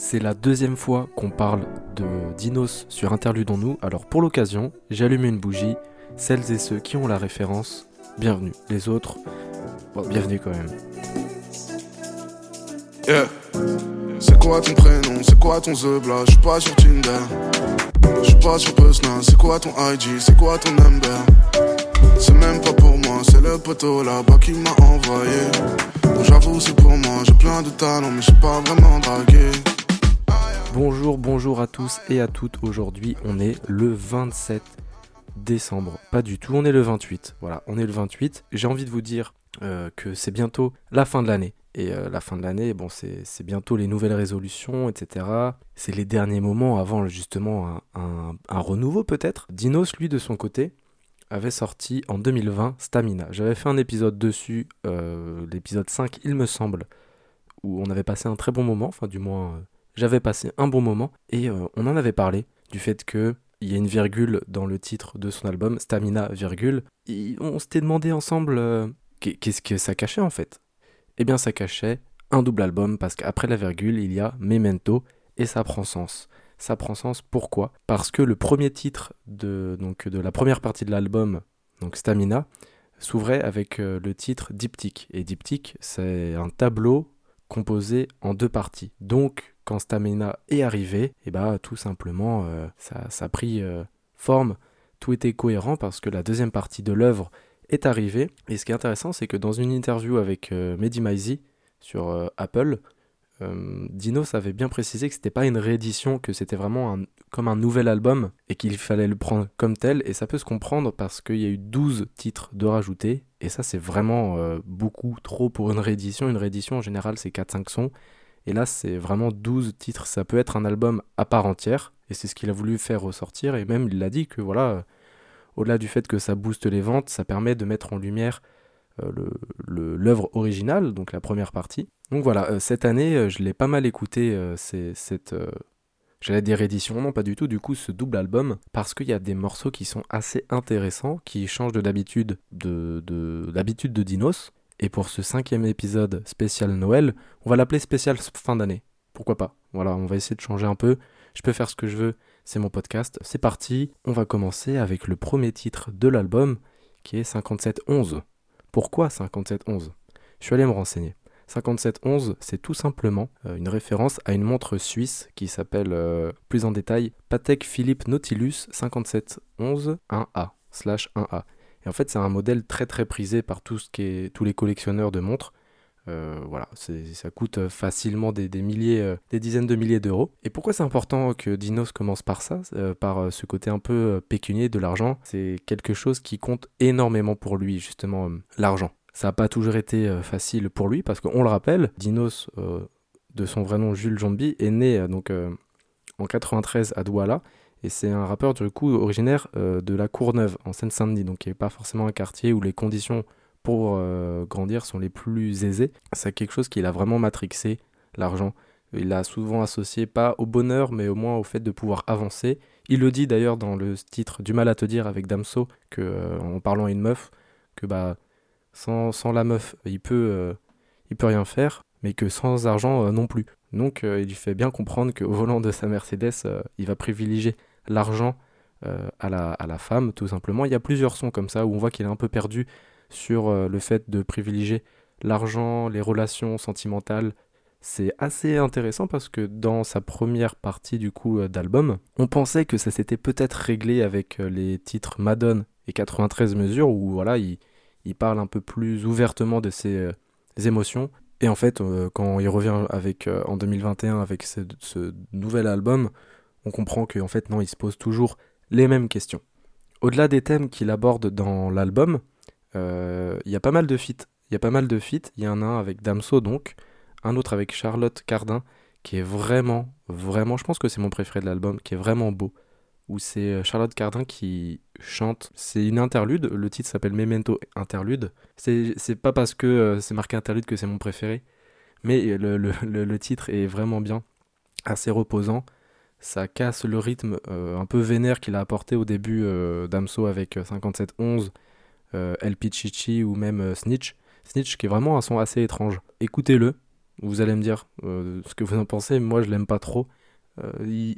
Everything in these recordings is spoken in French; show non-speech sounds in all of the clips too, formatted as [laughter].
C'est la deuxième fois qu'on parle de Dinos sur Interludons-nous, alors pour l'occasion, j'ai allumé une bougie. Celles et ceux qui ont la référence, bienvenue. Les autres, bon, bienvenue quand même. Yeah. C'est quoi ton prénom, c'est quoi ton zebla, je suis pas sur Tinder. Je suis pas sur Puzzle, c'est quoi ton IG, c'est quoi ton number? C'est même pas pour moi, c'est le poteau là-bas qui m'a envoyé. Bon j'avoue c'est pour moi, j'ai plein de talents mais je suis pas vraiment dragué Bonjour, bonjour à tous et à toutes. Aujourd'hui, on est le 27 décembre. Pas du tout, on est le 28. Voilà, on est le 28. J'ai envie de vous dire euh, que c'est bientôt la fin de l'année. Et euh, la fin de l'année, bon, c'est bientôt les nouvelles résolutions, etc. C'est les derniers moments avant justement un, renouveau peut-être. Dinos, lui, de son côté, avait sorti en 2020 Stamina. J'avais fait un épisode dessus, euh, l'épisode 5, il me semble, où on avait passé un très bon moment, enfin du moins j'avais passé un bon moment, et euh, on en avait parlé du fait que il y a une virgule dans le titre de son album, Stamina, virgule. On s'était demandé ensemble euh, qu'est-ce que ça cachait en fait? Eh bien ça cachait un double album parce qu'après la virgule, il y a Memento et ça prend sens. Ça prend sens pourquoi? Parce que le premier titre de, donc, de la première partie de l'album, donc Stamina, s'ouvrait avec euh, le titre Diptyque. Et Diptyque, c'est un tableau composé en deux parties. Donc quand Stamina est arrivé, et bah tout simplement euh, ça, a pris euh, forme, tout était cohérent parce que la deuxième partie de l'œuvre est arrivée. Et ce qui est intéressant, c'est que dans une interview avec euh, Mehdi Maizi sur euh, Apple, Dinos avait bien précisé que c'était pas une réédition, que c'était vraiment un, comme un nouvel album et qu'il fallait le prendre comme tel. Et ça peut se comprendre parce qu'il y a eu 12 titres de rajouter. Et ça, c'est vraiment beaucoup trop pour une réédition. Une réédition, en général, c'est 4-5 sons. Et là, c'est vraiment 12 titres. Ça peut être un album à part entière. Et c'est ce qu'il a voulu faire ressortir. Et même, il a dit que voilà, euh, au-delà du fait que ça booste les ventes, ça permet de mettre en lumière euh, l'œuvre originale, donc la première partie. Donc voilà, euh, cette année, je l'ai pas mal écouté, c'est- cette. J'allais dire réédition, non pas du tout, du coup ce double album, parce qu'il y a des morceaux qui sont assez intéressants, qui changent de, l'habitude de Dinos. Et pour ce cinquième épisode spécial Noël, on va l'appeler spécial fin d'année. Pourquoi pas? Voilà, on va essayer de changer un peu. Je peux faire ce que je veux, c'est mon podcast. C'est parti, on va commencer avec le premier titre de l'album, qui est 5711. Pourquoi 5711 Je suis allé me renseigner. 5711, c'est tout simplement euh, une référence à une montre suisse qui s'appelle euh, plus en détail Patek Philippe Nautilus 5711 1A slash 1A. Et en fait, c'est un modèle très très prisé par tout ce tous les collectionneurs de montres. Euh, voilà, ça coûte facilement des, milliers, euh, des dizaines de milliers d'euros. Et pourquoi c'est important que Dinos commence par ça, euh, par euh, ce côté un peu euh, pécunier de l'argent? C'est quelque chose qui compte énormément pour lui, justement, euh, l'argent. Ça n'a pas toujours été euh, facile pour lui parce qu'on le rappelle, Dinos, euh, de son vrai nom Jules Jambi, est né euh, donc euh, en 93 à Douala et c'est un rappeur du coup originaire euh, de la Courneuve en Seine-Saint-Denis, donc qui n'est pas forcément un quartier où les conditions pour euh, grandir sont les plus aisées. C'est quelque chose qu'il a vraiment matrixé, l'argent. Il l'a souvent associé pas au bonheur, mais au moins au fait de pouvoir avancer. Il le dit d'ailleurs dans le titre Du mal à te dire avec Damso, que, euh, en parlant à une meuf, que bah sans, sans la meuf, il peut, il peut rien faire, mais que sans argent non plus. Donc il lui fait bien comprendre qu'au volant de sa Mercedes, il va privilégier l'argent euh, à, la, à la femme, tout simplement. Il y a plusieurs sons comme ça où on voit qu'il est un peu perdu sur euh, le fait de privilégier l'argent, les relations sentimentales. C'est assez intéressant parce que dans sa première partie du coup euh, d'album, on pensait que ça s'était peut-être réglé avec les titres Madone et 93 mesures où voilà, il, il parle un peu plus ouvertement de ses émotions. Et en fait, quand il revient avec, en 2021 avec ce nouvel album, on comprend qu'en fait, non, il se pose toujours les mêmes questions. Au-delà des thèmes qu'il aborde dans l'album, euh, il y a pas mal de feats. Il y a pas mal de feats. Il y en a un avec Damso, donc, un autre avec Charlotte Cardin, qui est vraiment, vraiment, je pense que c'est mon préféré de l'album, qui est vraiment beau. Où c'est euh, Charlotte Cardin qui chante. C'est une interlude. Le titre s'appelle Memento Interlude. C'est pas parce que euh, c'est marqué interlude que c'est mon préféré, mais le- le titre est vraiment bien, assez reposant. Ça casse le rythme euh, un peu vénère qu'il a apporté au début euh, d'Amso avec euh, 5711, euh, El Pichichi ou même Snitch. Snitch qui est vraiment un son assez étrange. Écoutez-le, Vous allez me dire ce que vous en pensez, moi je l'aime pas trop.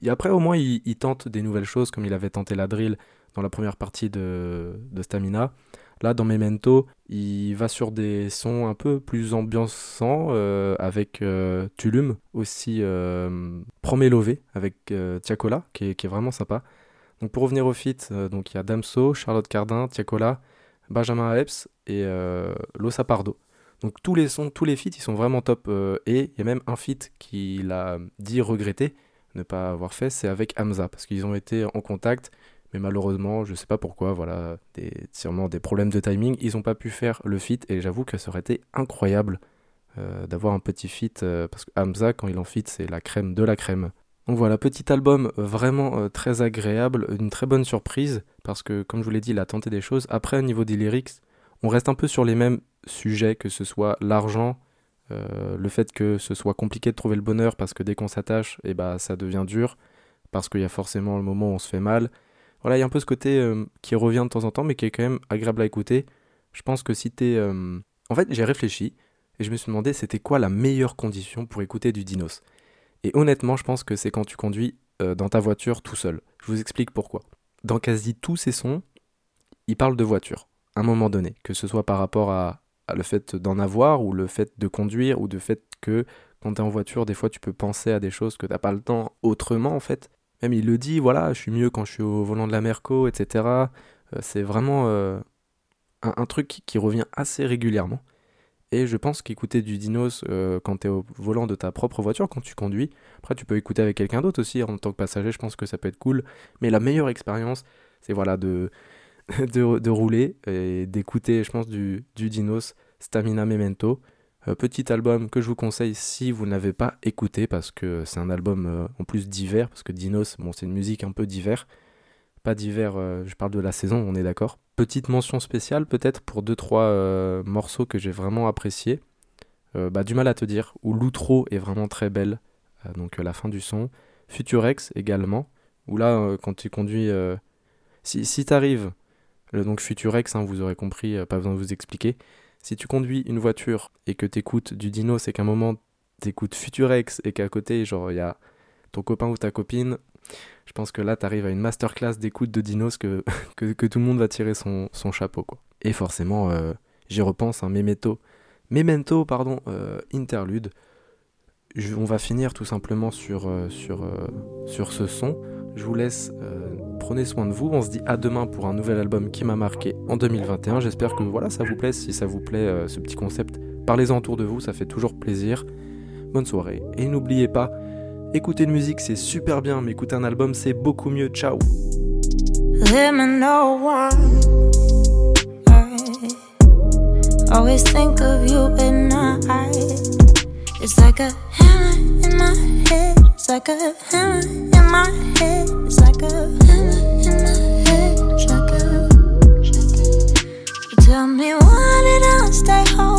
après, au moins, il, tente des nouvelles choses, comme il avait tenté la drill dans la première partie de Stamina. Là, dans Memento, il va sur des sons un peu plus ambiançants euh, avec euh, Tulum, aussi euh, avec euh, Tiakola, qui est, vraiment sympa. Donc pour revenir au feat, donc il y a Damso, Charlotte Cardin, Tiakola, Benjamin Epps et Losa Pardo. Donc tous les sons, tous les feats, ils sont vraiment top. et il y a même un feat qu'il a dit regretter ne pas avoir fait, c'est avec Hamza, parce qu'ils ont été en contact mais malheureusement, je sais pas pourquoi, voilà, des, sûrement des problèmes de timing, ils n'ont pas pu faire le fit et j'avoue que ça aurait été incroyable euh, d'avoir un petit fit euh, parce que Hamza, quand il en fit, c'est la crème de la crème. Donc voilà, petit album vraiment euh, très agréable, une très bonne surprise parce que, comme je vous l'ai dit, il a tenté des choses. Après, au niveau des lyrics, on reste un peu sur les mêmes sujets, que ce soit l'argent, le fait que ce soit compliqué de trouver le bonheur parce que dès qu'on s'attache, eh bah, ça devient dur parce qu'il y a forcément le moment où on se fait mal voilà, il y a un peu ce côté euh, qui revient de temps en temps, mais qui est quand même agréable à écouter. Je pense que si t'es. Euh, en fait, j'ai réfléchi et je me suis demandé c'était quoi la meilleure condition pour écouter du Dinos. Et honnêtement, je pense que c'est quand tu conduis euh, dans ta voiture tout seul. Je vous explique pourquoi. Dans quasi tous ces sons, il parle de voiture, à un moment donné, que ce soit par rapport à, à le fait d'en avoir, ou le fait de conduire, ou le fait que quand tu es en voiture, des fois tu peux penser à des choses que t'as pas le temps autrement en fait. Même il le dit, voilà, je suis mieux quand je suis au volant de la Merco, etc. Euh, c'est vraiment euh, un, truc qui revient assez régulièrement. Et je pense qu'écouter du Dinos euh, quand tu es au volant de ta propre voiture, quand tu conduis, après tu peux écouter avec quelqu'un d'autre aussi en tant que passager, je pense que ça peut être cool. Mais la meilleure expérience, c'est voilà de, [laughs] de, rouler et d'écouter, je pense, du, du Dinos Stamina Memento. Euh, petit album que je vous conseille si vous n'avez pas écouté parce que c'est un album euh, en plus d'hiver parce que Dinos bon c'est une musique un peu d'hiver pas d'hiver euh, je parle de la saison on est d'accord. Petite mention spéciale peut-être pour deux trois morceaux que j'ai vraiment appréciés. Bah, du mal à te dire où l'outro est vraiment très belle. Donc la fin du son. Futurex également. Où là quand tu conduis si, si t'arrives donc Futurex hein, vous aurez compris pas besoin de vous expliquer si tu conduis une voiture et que t'écoutes du Dino, c'est qu'à un moment t'écoutes Futurex et qu'à côté, genre, il y a ton copain ou ta copine, je pense que là, t'arrives à une masterclass d'écoute de dinos que, [laughs] que, tout le monde va tirer son, chapeau. Et forcément, euh, j'y repense, un hein, Memento, Memento, pardon, euh, interlude. On va finir tout simplement sur, euh, sur ce son. Je vous laisse prenez soin de vous. On se dit à demain pour un nouvel album qui m'a marqué en 2021. J'espère que voilà, ça vous plaît. Si ça vous plaît, euh, ce petit concept, parlez-en autour de vous, ça fait toujours plaisir. Bonne soirée. Et n'oubliez pas, écouter de musique c'est super bien, mais écouter un album c'est beaucoup mieux. Ciao. It's like a hammer in my head. It's like a hammer in my head. It's like a hammer in my head. It's like a. tell me why did I stay home